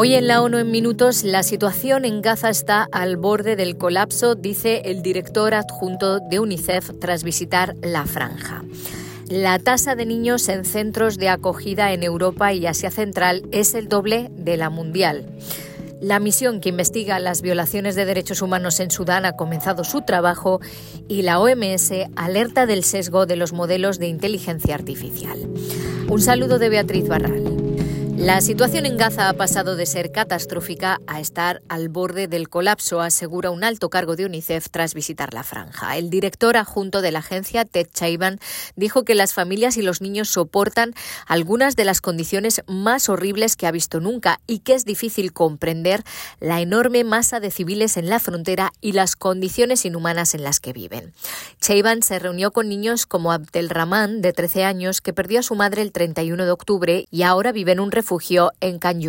Hoy en la ONU en minutos, la situación en Gaza está al borde del colapso, dice el director adjunto de UNICEF tras visitar la franja. La tasa de niños en centros de acogida en Europa y Asia Central es el doble de la mundial. La misión que investiga las violaciones de derechos humanos en Sudán ha comenzado su trabajo y la OMS alerta del sesgo de los modelos de inteligencia artificial. Un saludo de Beatriz Barral. La situación en Gaza ha pasado de ser catastrófica a estar al borde del colapso, asegura un alto cargo de UNICEF tras visitar la franja. El director adjunto de la agencia, Ted Chaiban, dijo que las familias y los niños soportan algunas de las condiciones más horribles que ha visto nunca y que es difícil comprender la enorme masa de civiles en la frontera y las condiciones inhumanas en las que viven. Chaiban se reunió con niños como Abdelrahman, de 13 años, que perdió a su madre el 31 de octubre y ahora vive en un refugio en Can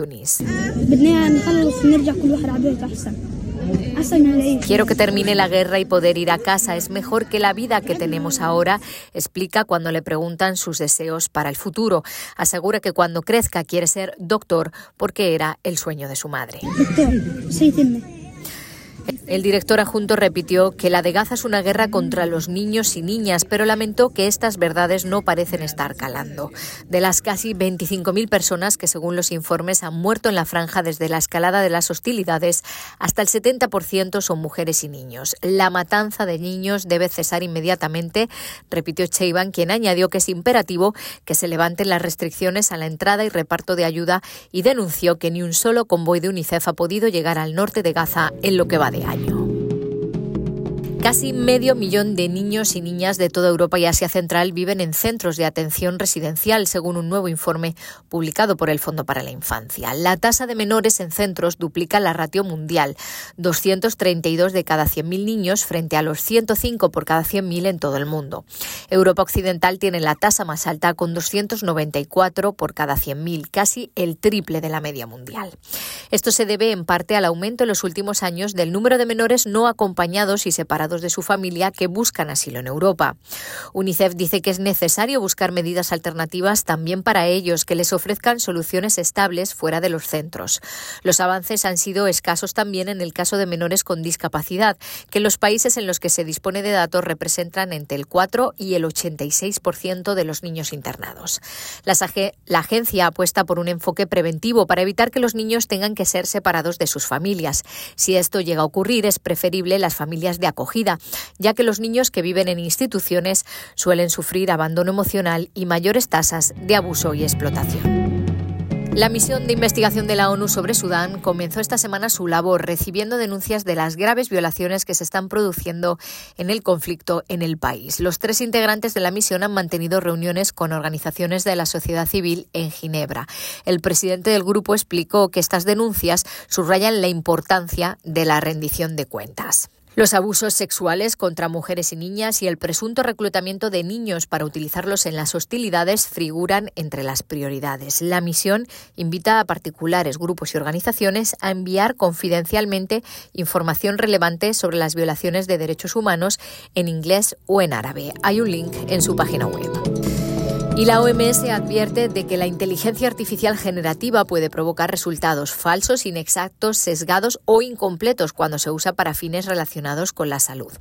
Quiero que termine la guerra y poder ir a casa. Es mejor que la vida que tenemos ahora, explica cuando le preguntan sus deseos para el futuro. Asegura que cuando crezca quiere ser doctor porque era el sueño de su madre. El director adjunto repitió que la de Gaza es una guerra contra los niños y niñas, pero lamentó que estas verdades no parecen estar calando. De las casi 25.000 personas que, según los informes, han muerto en la franja desde la escalada de las hostilidades, hasta el 70% son mujeres y niños. La matanza de niños debe cesar inmediatamente, repitió Cheiban, quien añadió que es imperativo que se levanten las restricciones a la entrada y reparto de ayuda y denunció que ni un solo convoy de UNICEF ha podido llegar al norte de Gaza en lo que va de año. Casi medio millón de niños y niñas de toda Europa y Asia Central viven en centros de atención residencial, según un nuevo informe publicado por el Fondo para la Infancia. La tasa de menores en centros duplica la ratio mundial, 232 de cada 100.000 niños frente a los 105 por cada 100.000 en todo el mundo. Europa Occidental tiene la tasa más alta con 294 por cada 100.000, casi el triple de la media mundial. Esto se debe en parte al aumento en los últimos años del número de menores no acompañados y separados de su familia que buscan asilo en Europa. UNICEF dice que es necesario buscar medidas alternativas también para ellos que les ofrezcan soluciones estables fuera de los centros. Los avances han sido escasos también en el caso de menores con discapacidad, que los países en los que se dispone de datos representan entre el 4 y el 86% de los niños internados. La agencia apuesta por un enfoque preventivo para evitar que los niños tengan que ser separados de sus familias. Si esto llega a ocurrir, es preferible las familias de ya que los niños que viven en instituciones suelen sufrir abandono emocional y mayores tasas de abuso y explotación. La misión de investigación de la ONU sobre Sudán comenzó esta semana su labor recibiendo denuncias de las graves violaciones que se están produciendo en el conflicto en el país. Los tres integrantes de la misión han mantenido reuniones con organizaciones de la sociedad civil en Ginebra. El presidente del grupo explicó que estas denuncias subrayan la importancia de la rendición de cuentas. Los abusos sexuales contra mujeres y niñas y el presunto reclutamiento de niños para utilizarlos en las hostilidades figuran entre las prioridades. La misión invita a particulares, grupos y organizaciones a enviar confidencialmente información relevante sobre las violaciones de derechos humanos en inglés o en árabe. Hay un link en su página web. Y la OMS advierte de que la inteligencia artificial generativa puede provocar resultados falsos, inexactos, sesgados o incompletos cuando se usa para fines relacionados con la salud.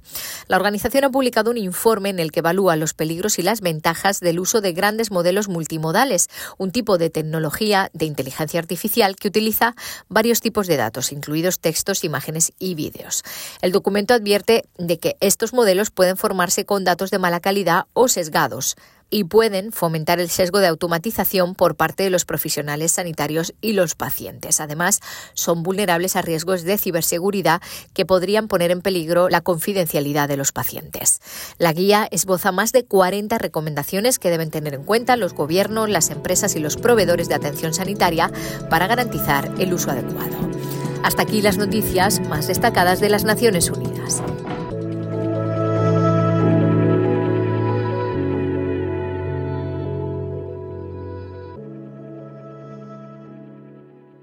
La organización ha publicado un informe en el que evalúa los peligros y las ventajas del uso de grandes modelos multimodales, un tipo de tecnología de inteligencia artificial que utiliza varios tipos de datos, incluidos textos, imágenes y vídeos. El documento advierte de que estos modelos pueden formarse con datos de mala calidad o sesgados y pueden fomentar el sesgo de automatización por parte de los profesionales sanitarios y los pacientes. Además, son vulnerables a riesgos de ciberseguridad que podrían poner en peligro la confidencialidad de los pacientes. La guía esboza más de 40 recomendaciones que deben tener en cuenta los gobiernos, las empresas y los proveedores de atención sanitaria para garantizar el uso adecuado. Hasta aquí las noticias más destacadas de las Naciones Unidas.